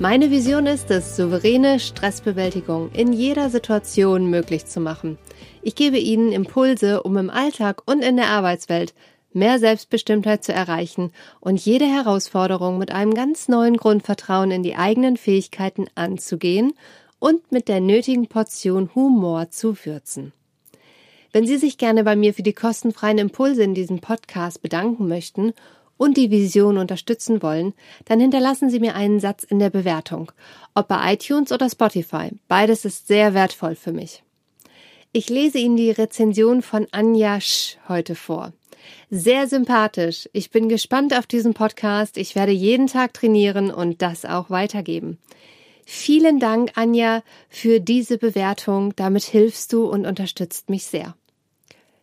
Meine Vision ist es, souveräne Stressbewältigung in jeder Situation möglich zu machen. Ich gebe Ihnen Impulse, um im Alltag und in der Arbeitswelt mehr Selbstbestimmtheit zu erreichen und jede Herausforderung mit einem ganz neuen Grundvertrauen in die eigenen Fähigkeiten anzugehen und mit der nötigen Portion Humor zu würzen. Wenn Sie sich gerne bei mir für die kostenfreien Impulse in diesem Podcast bedanken möchten und die Vision unterstützen wollen, dann hinterlassen Sie mir einen Satz in der Bewertung, ob bei iTunes oder Spotify. Beides ist sehr wertvoll für mich. Ich lese Ihnen die Rezension von Anja Sch heute vor. Sehr sympathisch. Ich bin gespannt auf diesen Podcast. Ich werde jeden Tag trainieren und das auch weitergeben. Vielen Dank, Anja, für diese Bewertung. Damit hilfst du und unterstützt mich sehr.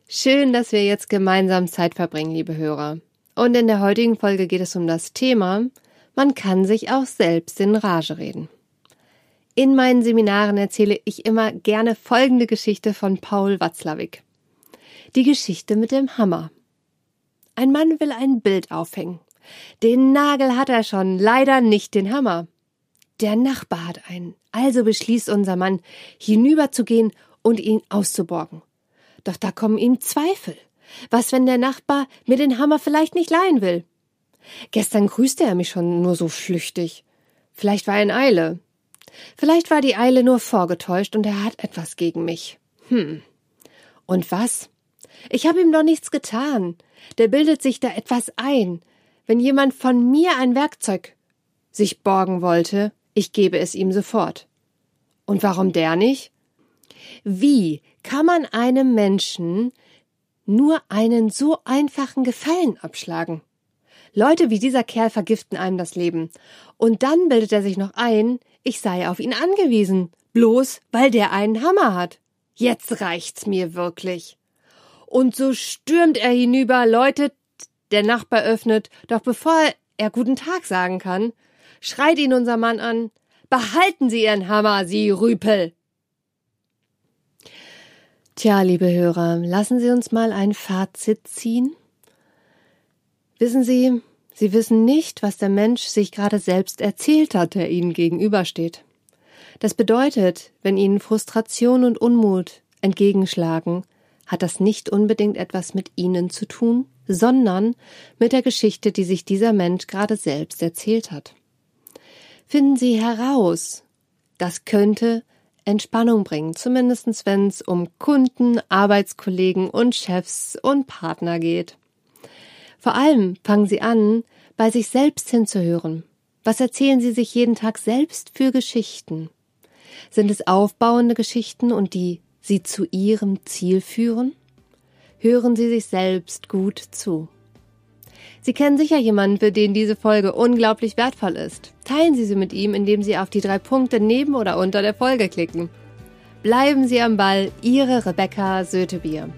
Schön, dass wir jetzt gemeinsam Zeit verbringen, liebe Hörer. Und in der heutigen Folge geht es um das Thema, man kann sich auch selbst in Rage reden. In meinen Seminaren erzähle ich immer gerne folgende Geschichte von Paul Watzlawick. Die Geschichte mit dem Hammer. Ein Mann will ein Bild aufhängen. Den Nagel hat er schon, leider nicht den Hammer. Der Nachbar hat einen, also beschließt unser Mann, hinüberzugehen und ihn auszuborgen. Doch da kommen ihm Zweifel. Was, wenn der Nachbar mir den Hammer vielleicht nicht leihen will? Gestern grüßte er mich schon nur so flüchtig. Vielleicht war er in Eile. Vielleicht war die Eile nur vorgetäuscht und er hat etwas gegen mich. Hm. Und was? Ich habe ihm doch nichts getan. Der bildet sich da etwas ein. Wenn jemand von mir ein Werkzeug sich borgen wollte, ich gebe es ihm sofort. Und warum der nicht? Wie kann man einem Menschen nur einen so einfachen Gefallen abschlagen. Leute wie dieser Kerl vergiften einem das Leben. Und dann bildet er sich noch ein, ich sei auf ihn angewiesen, bloß weil der einen Hammer hat. Jetzt reicht's mir wirklich. Und so stürmt er hinüber, läutet, der Nachbar öffnet, doch bevor er guten Tag sagen kann, schreit ihn unser Mann an, behalten Sie Ihren Hammer, Sie Rüpel! Tja, liebe Hörer, lassen Sie uns mal ein Fazit ziehen. Wissen Sie, Sie wissen nicht, was der Mensch sich gerade selbst erzählt hat, der Ihnen gegenübersteht. Das bedeutet, wenn Ihnen Frustration und Unmut entgegenschlagen, hat das nicht unbedingt etwas mit Ihnen zu tun, sondern mit der Geschichte, die sich dieser Mensch gerade selbst erzählt hat. Finden Sie heraus, das könnte Entspannung bringen, zumindest wenn es um Kunden, Arbeitskollegen und Chefs und Partner geht. Vor allem fangen Sie an, bei sich selbst hinzuhören. Was erzählen Sie sich jeden Tag selbst für Geschichten? Sind es aufbauende Geschichten und die Sie zu Ihrem Ziel führen? Hören Sie sich selbst gut zu. Sie kennen sicher jemanden, für den diese Folge unglaublich wertvoll ist. Teilen Sie sie mit ihm, indem Sie auf die drei Punkte neben oder unter der Folge klicken. Bleiben Sie am Ball, Ihre Rebecca Sötebier.